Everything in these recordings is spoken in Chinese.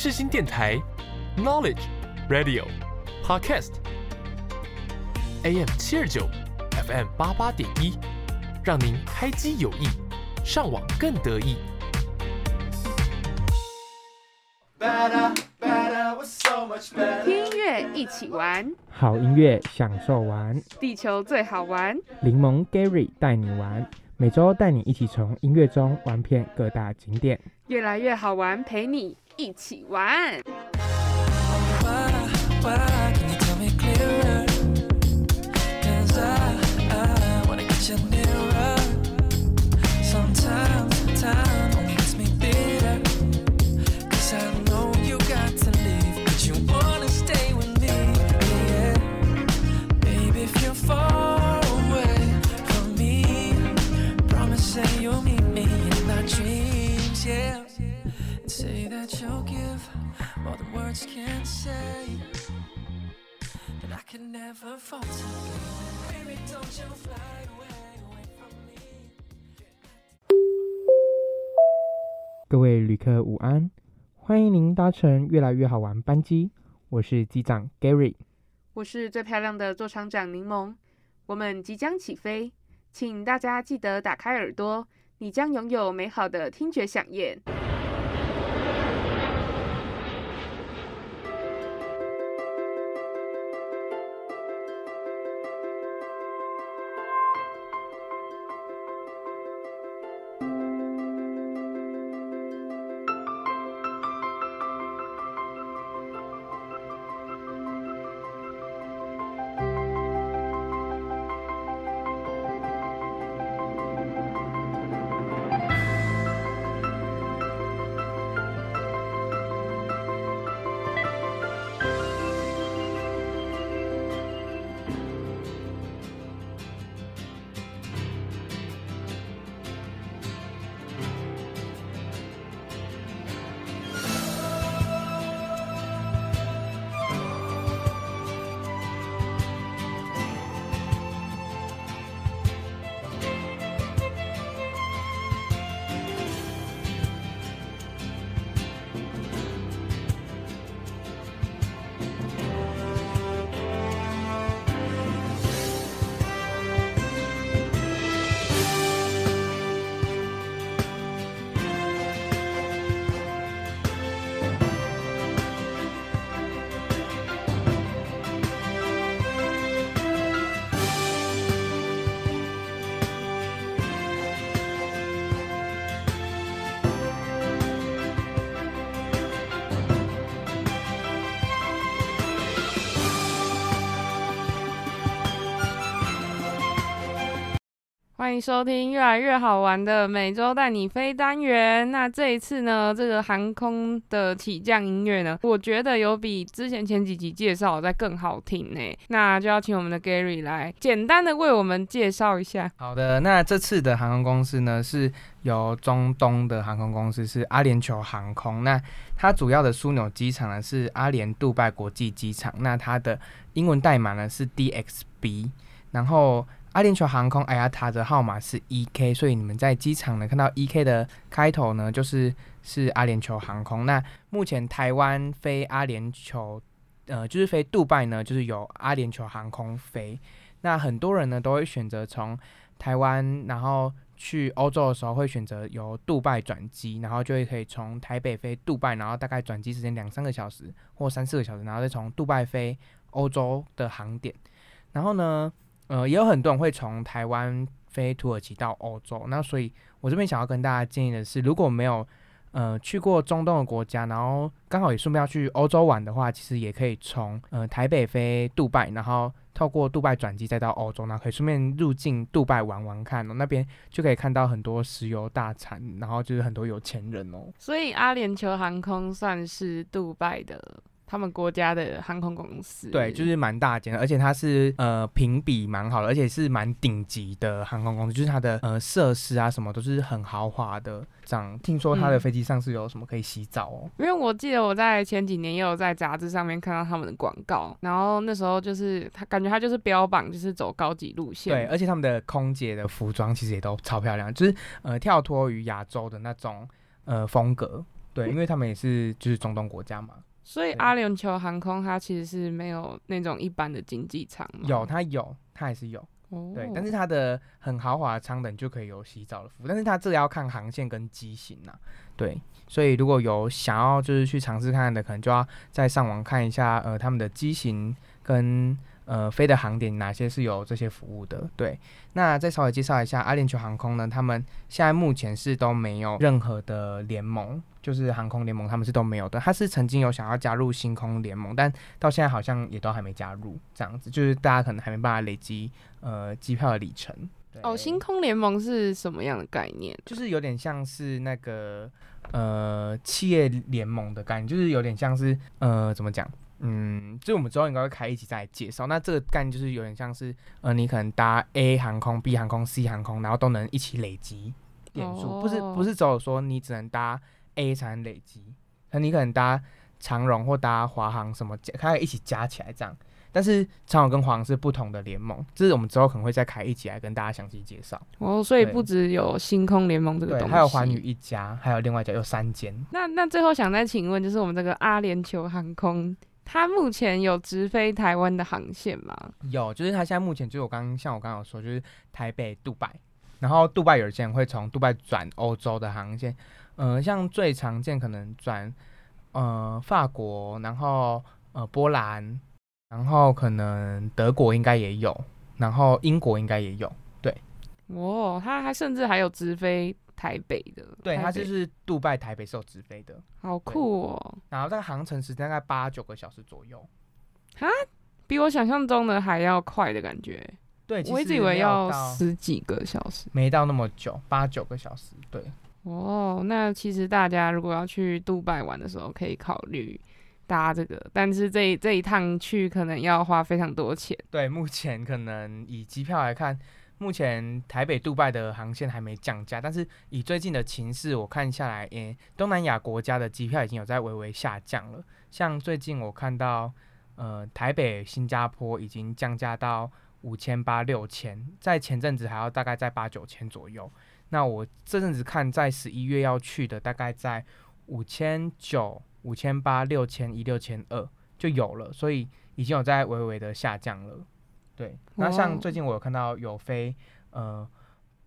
世新电台，Knowledge Radio Podcast AM 七二九，FM 八八点一，让您开机有益，上网更得意。听音乐一起玩，好音乐享受玩，地球最好玩。柠檬 Gary 带你玩，每周带你一起从音乐中玩遍各大景点，越来越好玩，陪你一起玩。Why can 各位旅客午安，欢迎您搭乘越来越好玩班机，我是机长 Gary。我是最漂亮的座舱长柠檬，我们即将起飞，请大家记得打开耳朵，你将拥有美好的听觉享宴。欢迎收听越来越好玩的每周带你飞单元。那这一次呢，这个航空的起降音乐呢，我觉得有比之前前几集介绍再更好听呢。那就要请我们的 Gary 来简单的为我们介绍一下。好的，那这次的航空公司呢，是由中东的航空公司是阿联酋航空。那它主要的枢纽机场呢是阿联杜拜国际机场。那它的英文代码呢是 DXB。然后阿联酋航空 IATA 的号码是 EK，所以你们在机场呢看到 EK 的开头呢，就是是阿联酋航空。那目前台湾飞阿联酋，呃，就是飞杜拜呢，就是由阿联酋航空飞。那很多人呢都会选择从台湾，然后去欧洲的时候会选择由杜拜转机，然后就会可以从台北飞杜拜，然后大概转机时间两三个小时或三四个小时，然后再从杜拜飞欧洲的航点。然后呢，呃，也有很多人会从台湾飞土耳其到欧洲。那所以我这边想要跟大家建议的是，如果没有呃去过中东的国家，然后刚好也顺便要去欧洲玩的话，其实也可以从呃台北飞杜拜，然后透过杜拜转机再到欧洲，然后可以顺便入境杜拜玩玩看哦，那边就可以看到很多石油大产，然后就是很多有钱人哦。所以阿联酋航空算是杜拜的他们国家的航空公司。对，就是蛮大间的，而且它是呃评比蛮好的，而且是蛮顶级的航空公司，就是它的呃设施啊什么都是很豪华的。这样听说它的嗯飞机上是有什么可以洗澡哦？因为我记得我在前几年也有在杂志上面看到他们的广告，然后那时候就是他感觉他就是标榜就是走高级路线，对，而且他们的空姐的服装其实也都超漂亮，就是呃跳脱于亚洲的那种呃风格。对，因为他们也是就是中东国家嘛。所以阿联酋航空它其实是没有那种一般的经济舱吗，有，它有，它还是有。哦，对，但是它的很豪华的舱等就可以有洗澡的服务，但是它这个要看航线跟机型呐、对，所以如果有想要就是去尝试看看的，可能就要再上网看一下，呃，他们的机型跟呃飞的航点哪些是有这些服务的。对，那再稍微介绍一下阿联酋航空呢，他们现在目前是都没有任何的联盟，就是航空联盟他们是都没有的。他是曾经有想要加入星空联盟，但到现在好像也都还没加入，这样子就是大家可能还没办法累积呃机票的里程。哦，星空联盟是什么样的概念？就是有点像是那个呃企业联盟的概念，就是有点像是呃怎么讲？嗯，就我们之后应该会开一集再来介绍。那这个概念就是有点像是呃，你可能搭 A 航空、B 航空、C 航空，然后都能一起累积点数，不是哦不是只有说你只能搭 A 才能累积，那你可能搭长荣或搭华航什么可以一起加起来这样。但是长荣跟华航是不同的联盟，这是我们之后可能会再开一集来跟大家详细介绍。哦，所以不只有星空联盟这个对，东西，还有环宇一家，还有另外一家有三间。那那最后想再请问，就是我们这个阿联酋航空，它目前有直飞台湾的航线吗？有，就是它现在目前就是我刚像我刚刚有说，就是台北、杜拜，然后杜拜有些人会从杜拜转欧洲的航线，呃，像最常见可能转呃法国，然后呃波兰，然后可能德国应该也有，然后英国应该也有，对哦，它还甚至还有直飞台北的，对，台北它就是杜拜、台北是有直飞的，好酷哦，然后这个航程时间大概八九个小时左右。比我想象中的还要快的感觉。对，我一直以为要十几个小时。没到那么久，八九个小时，对。哦，那其实大家如果要去杜拜玩的时候，可以考虑搭这个，但是这这一趟去可能要花非常多钱。对，目前可能以机票来看，目前台北、杜拜的航线还没降价，但是以最近的情势，我看下来，诶、东南亚国家的机票已经有在微微下降了。像最近我看到，呃，台北、新加坡已经降价到五千八、六千，在前阵子还要大概在八九千左右。那我这阵子看，在十一月要去的，大概在五千九、五千八、六千一、六千二就有了，所以已经有在微微的下降了。对，那像最近我有看到有飞呃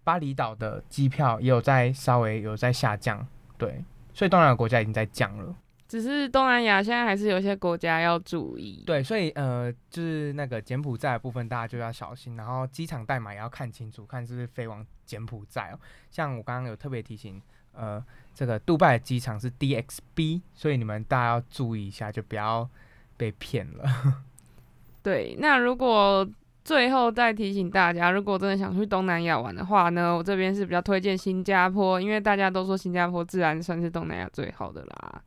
巴厘岛的机票也有在稍微有在下降，对，所以东南亚国家已经在降了。只是东南亚现在还是有一些国家要注意。对，所以呃，就是那个柬埔寨的部分，大家就要小心，然后机场代码也要看清楚，看是不是飞往柬埔寨哦。像我刚刚有特别提醒，呃，这个杜拜的机场是 DXB，所以你们大家要注意一下，就不要被骗了。对，那如果最后再提醒大家，如果真的想去东南亚玩的话呢，我这边是比较推荐新加坡，因为大家都说新加坡自然算是东南亚最好的啦。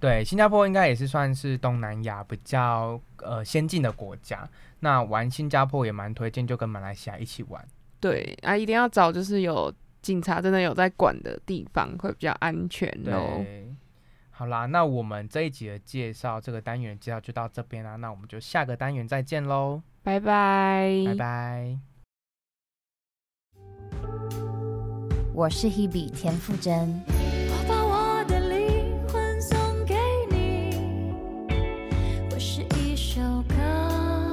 对，新加坡应该也是算是东南亚比较呃先进的国家。那玩新加坡也蛮推荐，就跟马来西亚一起玩。对啊，一定要找就是有警察真的有在管的地方，会比较安全哦。对，好啦，那我们这一集的介绍，这个单元的介绍就到这边啦。那我们就下个单元再见喽，拜拜，拜拜。我是 Hebe 田馥甄。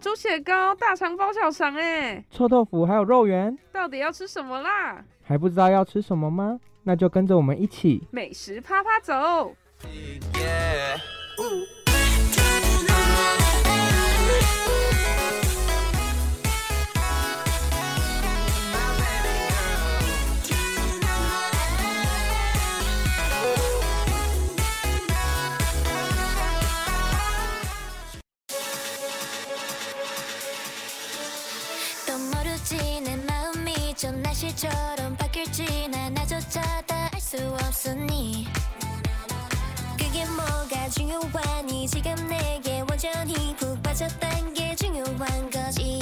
猪血糕大肠包小肠哎，臭豆腐还有肉圆，到底要吃什么啦？还不知道要吃什么吗？那就跟着我们一起美食趴趴走。Yeah. 좀 날씨처럼 바뀔지 나나조차 다 알 수 없으니. 그게 뭐가 중요하니 지금 내게 완전히 푹 빠졌단 게 중요한 거지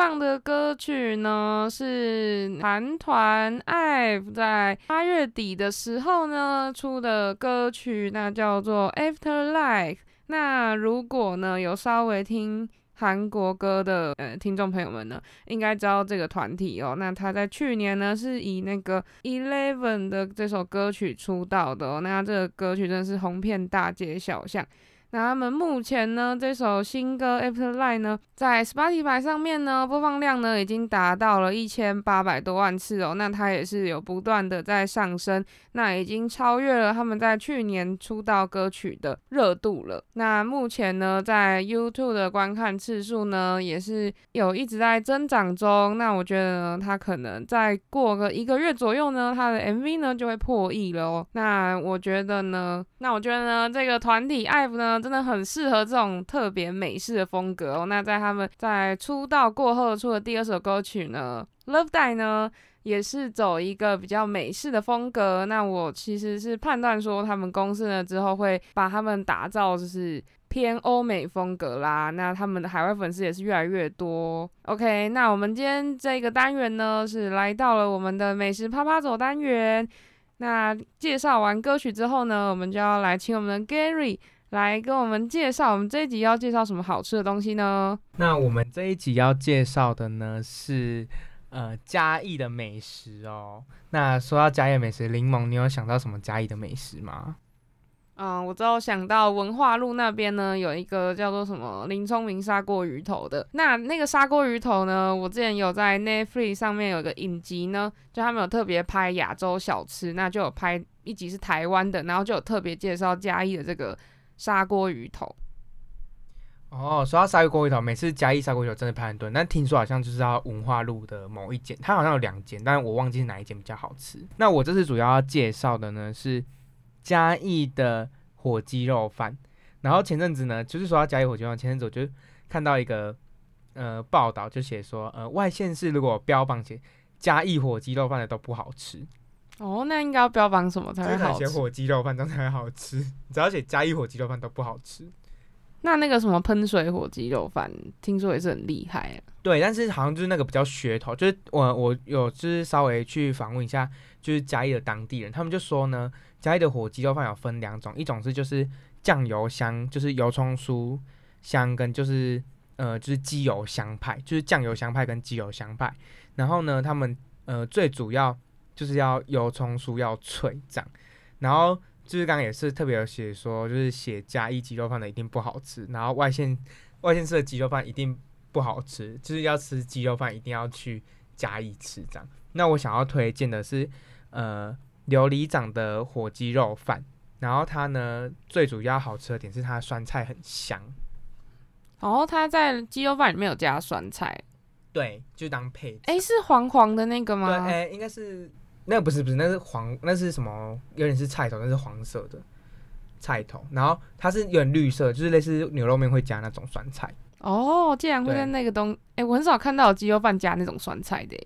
放的歌曲呢，是韩团 IVE 在八月底的时候呢出的歌曲，那叫做 Afterlife。那如果呢有稍微听韩国歌的呃听众朋友们呢，应该知道这个团体哦。那他在去年呢是以那个 Eleven 的这首歌曲出道的哦。那这个歌曲真的是红遍大街小巷。那他们目前呢，这首新歌《Afterlife》呢，在 Spotify 上面呢，播放量呢已经达到了一千八百多万次哦。那它也是有不断的在上升，那已经超越了他们在去年出道歌曲的热度了。那目前呢，在 YouTube 的观看次数呢，也是有一直在增长中。那我觉得呢，它可能再过个一个月左右呢，它的 MV 呢就会破亿了哦。那我觉得呢，那我觉得呢，这个团体 IVE 呢，真的很适合这种特别美式的风格哦。那在他们在出道过后出的第二首歌曲呢，《Love Die》呢，也是走一个比较美式的风格。那我其实是判断说，他们公司呢之后会把他们打造就是偏欧美风格啦。那他们的海外粉丝也是越来越多。OK，那我们今天这个单元呢，是来到了我们的美食啪啪走单元。那介绍完歌曲之后呢，我们就要来请我们的 Gary 来跟我们介绍，我们这一集要介绍什么好吃的东西呢？那我们这一集要介绍的呢是呃嘉义的美食哦。那说到嘉义的美食，柠檬，你有想到什么嘉义的美食吗？嗯，我之后想到文化路那边呢，有一个叫做什么林聪明砂锅鱼头的。那那个砂锅鱼头呢，我之前有在 Netflix 上面有个影集呢，就他们有特别拍亚洲小吃，那就有拍一集是台湾的，然后就有特别介绍嘉义的这个砂锅鱼头。哦，说到砂锅鱼头，每次嘉义砂锅鱼头真的排很多，但听说好像就是要文化路的某一间，它好像有两间，但是我忘记是哪一间比较好吃。那我这次主要要介绍的呢是嘉义的火鸡肉饭。然后前阵子呢，就是说到嘉义火鸡肉饭，前阵子我就看到一个呃报道就写说，呃外县市如果标榜写嘉义火鸡肉饭的都不好吃，哦，那应该要标榜什么才会好吃？写火鸡肉饭这样才会好吃，只要写嘉义火鸡肉饭都不好吃。那那个什么喷水火鸡肉饭，听说也是很厉害啊。对，但是好像就是那个比较噱头，就是我我有就是稍微去访问一下，就是嘉义的当地人，他们就说呢，嘉义的火鸡肉饭有分两种，一种是就是酱油香，就是油葱酥香跟就是呃就是鸡油香派，就是酱油香派跟鸡油香派，然后呢，他们呃最主要就是要油葱酥要脆这样，然后就是刚刚也是特别有写说，就是写嘉义鸡肉饭的一定不好吃，然后外县外县市的鸡肉饭一定不好吃，就是要吃鸡肉饭一定要去嘉义吃这样。那我想要推荐的是呃琉璃掌的火鸡肉饭，然后它呢最主要好吃的点是它的酸菜很香，然后它在鸡肉饭里面有加酸菜，对，就当配菜。哎，是黄黄的那个对，吗？哎、应该是那个不是不是，那是黄，那是什么？有点是菜头，那是黄色的菜头，然后它是有点绿色，就是类似牛肉面会加那种酸菜。哦，竟然会在那个东，哎，我很少看到有鸡肉饭加那种酸菜的，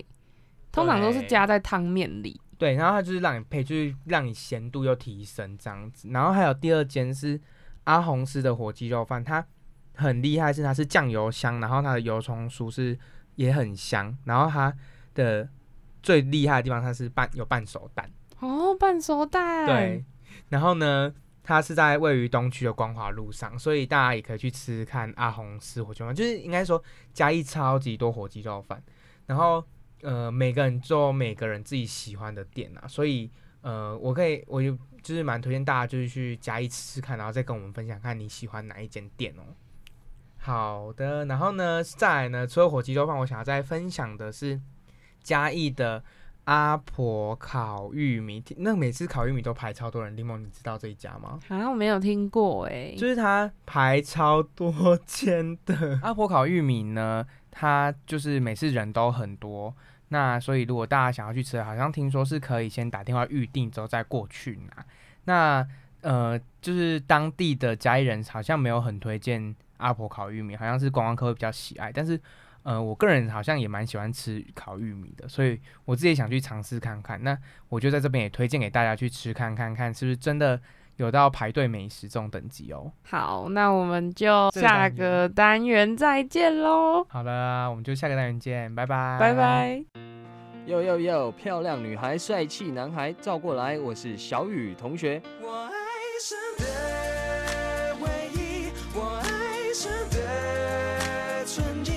通常都是加在汤面里。对，然后它就是让你配，就是让你咸度又提升这样子。然后还有第二间是阿红师的火鸡肉饭，它很厉害，是它是酱油香，然后它的油葱酥是也很香，然后它的最厉害的地方它是半有半熟蛋。哦，半熟蛋。对，，然后呢，它是在位于东区的光华路上，所以大家也可以去吃吃看阿红吃火鸡肉饭，就是应该说嘉义超级多火鸡肉饭，然后呃每个人做每个人自己喜欢的店啊，所以呃我可以我就就是蛮推荐大家就是去嘉义吃吃看，然后再跟我们分享看你喜欢哪一间店哦。好的，然后呢，再来呢，除了火鸡肉饭，我想要再分享的是嘉义的阿婆烤玉米，那每次烤玉米都排超多人。柠檬，你知道这一家吗？好像我没有听过哎。就是它排超多间的。阿婆烤玉米呢，它就是每次人都很多，那所以如果大家想要去吃，好像听说是可以先打电话预定之后再过去拿。那呃，就是当地的嘉义人好像没有很推荐阿婆烤玉米，好像是观光客会比较喜爱，但是。呃，我个人好像也蛮喜欢吃烤玉米的，所以我自己想去尝试看看。那我就在这边也推荐给大家去吃看看，看是不是真的有到排队美食这种等级哦。好，那我们就下个单元再见喽，好了，我们就下个单元见，拜拜，拜。拜。哟哟哟，漂亮女孩，帅气男孩，照过来，我是小雨同学。我爱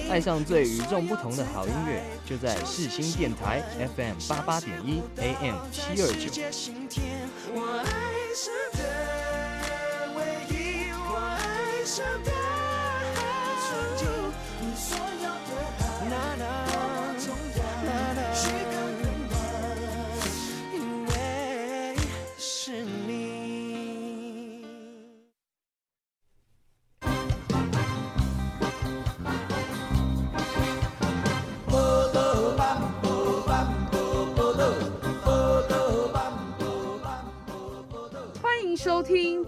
爱上最与众不同的好音乐，就在世新电台 FM 八八点一 AM 七二九。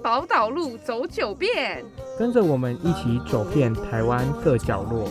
宝岛路走九遍。跟着我们一起走遍台湾各角落。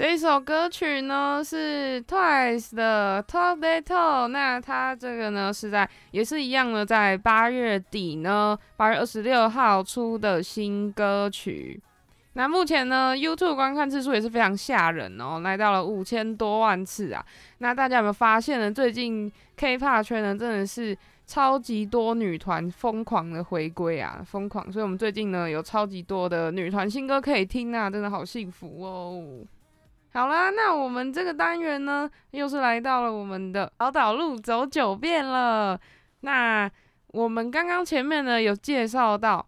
这一首歌曲呢是 Twice 的 Talk That Talk，那它这个呢是在也是一样的，在八月底呢，八月二十六号出的新歌曲。那目前呢，YouTube 观看次数也是非常吓人哦，来到了五千多万次啊。那大家有没有发现呢？最近 K-pop 圈呢真的是超级多女团疯狂的回归啊，疯狂！所以我们最近呢有超级多的女团新歌可以听啊，真的好幸福哦。好啦，那我们这个单元呢，又是来到了我们的宝岛路走九遍了。那我们刚刚前面呢有介绍到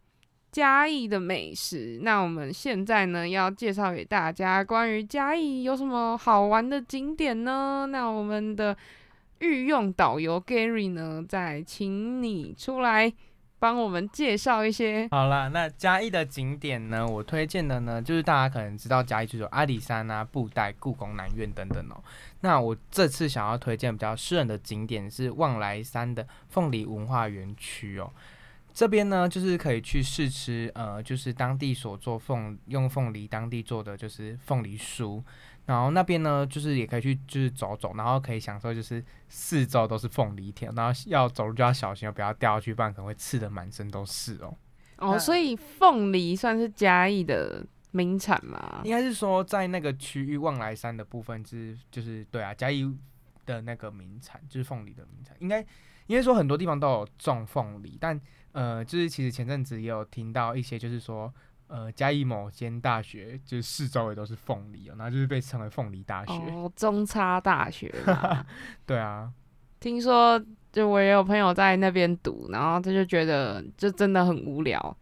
嘉义的美食，那我们现在呢要介绍给大家关于嘉义有什么好玩的景点呢？那我们的御用导游 Gary 呢，再请你出来帮我们介绍一些。好啦，那嘉义的景点呢，我推荐的呢，就是大家可能知道嘉义就有阿里山啊、布袋、故宫南院等等哦。那我这次想要推荐比较私人的景点是望来山的凤梨文化园区哦。这边呢，就是可以去试吃，呃，就是当地所做凤用凤梨当地做的就是凤梨酥，然后那边呢，就是也可以去就是走走，然后可以享受就是四周都是凤梨田，然后要走路就要小心哦，不要掉下去，不然可能会刺的满身都是哦。哦，所以凤梨算是嘉义的名产吗？应该是说在那个区域望来山的部分是就是对啊，嘉义的那个名产就是凤梨的名产，应该应该说很多地方都有种凤梨，但呃，就是其实前阵子也有听到一些就是说。呃，嘉义某间大学就是四周围都是凤梨哦，然后就是被称为凤梨大学。哦，中差大学 嘛，对啊，听说就我也有朋友在那边读，然后他就觉得就真的很无聊，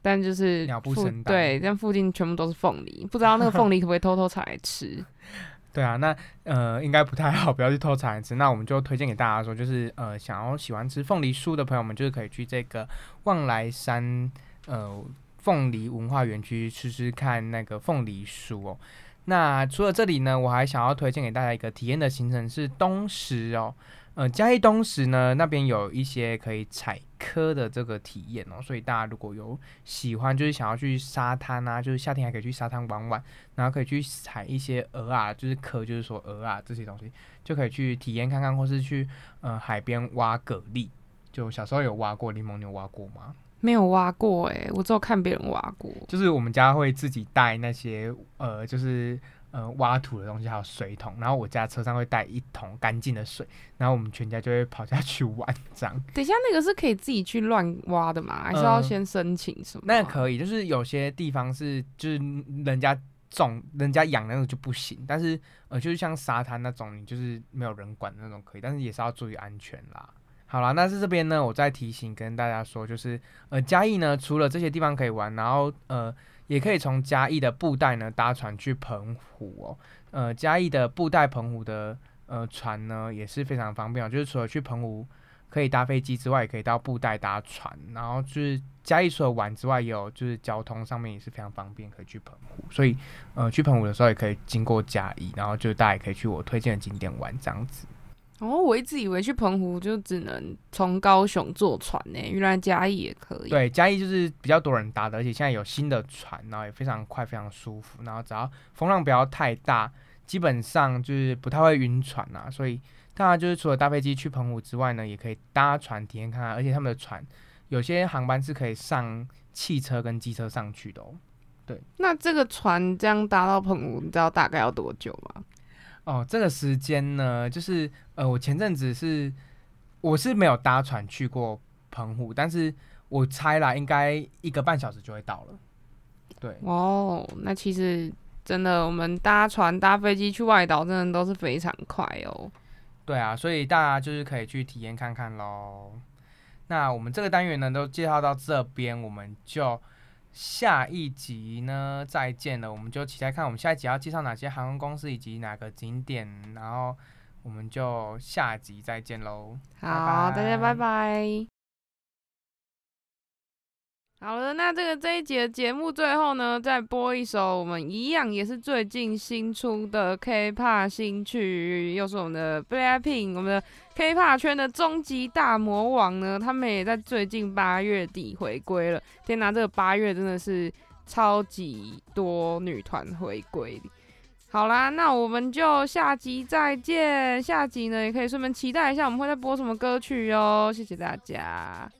但就是鸟不附生蛋对，但附近全部都是凤梨，不知道那个凤梨可不可以偷偷采来吃？对啊，那呃应该不太好，不要去偷采来吃。那我们就推荐给大家说，就是呃想要喜欢吃凤梨酥的朋友们，就是可以去这个望来山呃凤梨文化园区吃吃看那个凤梨酥哦。那除了这里呢，我还想要推荐给大家一个体验的行程是东石哦。呃，嘉义东石呢那边有一些可以采科的这个体验哦，所以大家如果有喜欢，就是想要去沙滩啊，就是夏天还可以去沙滩玩玩，然后可以去采一些鹅啊，就是壳，就是说鹅啊这些东西，就可以去体验看看，或是去呃海边挖蛤蜊。就小时候有挖过，柠檬你有挖过吗？没有挖过哎、我只有看别人挖过。就是我们家会自己带那些呃，就是呃挖土的东西，还有水桶，然后我家车上会带一桶干净的水，然后我们全家就会跑下去玩这样。等一下，那个是可以自己去乱挖的吗？还是要嗯先申请什么？那可以，就是有些地方是就是人家种、人家养的那种就不行，但是呃，就是像沙滩那种，你就是没有人管的那种可以，但是也是要注意安全啦。好啦，那在这边呢，我再提醒跟大家说，就是呃，嘉义呢，除了这些地方可以玩，然后呃，也可以从嘉义的布袋呢搭船去澎湖哦。呃，嘉义的布袋澎湖的呃船呢也是非常方便哦，就是除了去澎湖可以搭飞机之外，也可以到布袋搭船，然后就是嘉义除了玩之外，也有就是交通上面也是非常方便，可以去澎湖。所以呃，去澎湖的时候也可以经过嘉义，然后就大家也可以去我推荐的景点玩这样子。哦，我一直以为去澎湖就只能从高雄坐船呢、原来嘉义也可以。，对，嘉义就是比较多人搭的，而且现在有新的船，然后也非常快，非常舒服，然后只要风浪不要太大，基本上就是不太会晕船啊。所以大家就是除了搭飞机去澎湖之外呢，也可以搭船体验看看，而且他们的船有些航班是可以上汽车跟机车上去的哦。对那这个船这样搭到澎湖，你知道大概要多久吗？哦，这个时间呢，就是呃，我前阵子是我是没有搭船去过澎湖，但是我猜啦，应该一个半小时就会到了。对，哦，那其实真的，我们搭船、搭飞机去外岛，真的都是非常快哦。对啊，所以大家就是可以去体验看看喽。那我们这个单元呢，都介绍到这边，我们就下一集呢再见了。我们就期待看我们下一集要介绍哪些航空公司以及哪个景点，然后我们就下集再见喽。好，大家拜拜。好了，那这个这一节节目最后呢，再播一首我们一样也是最近新出的 K-pop 新曲，又是我们的 BLACKPINK，我们的 K-pop 圈的终极大魔王呢，他们也在最近八月底回归了。天哪，这个八月真的是超级多女团回归。好啦，那我们就下集再见。下集呢，也可以顺便期待一下我们会在播什么歌曲哟。谢谢大家。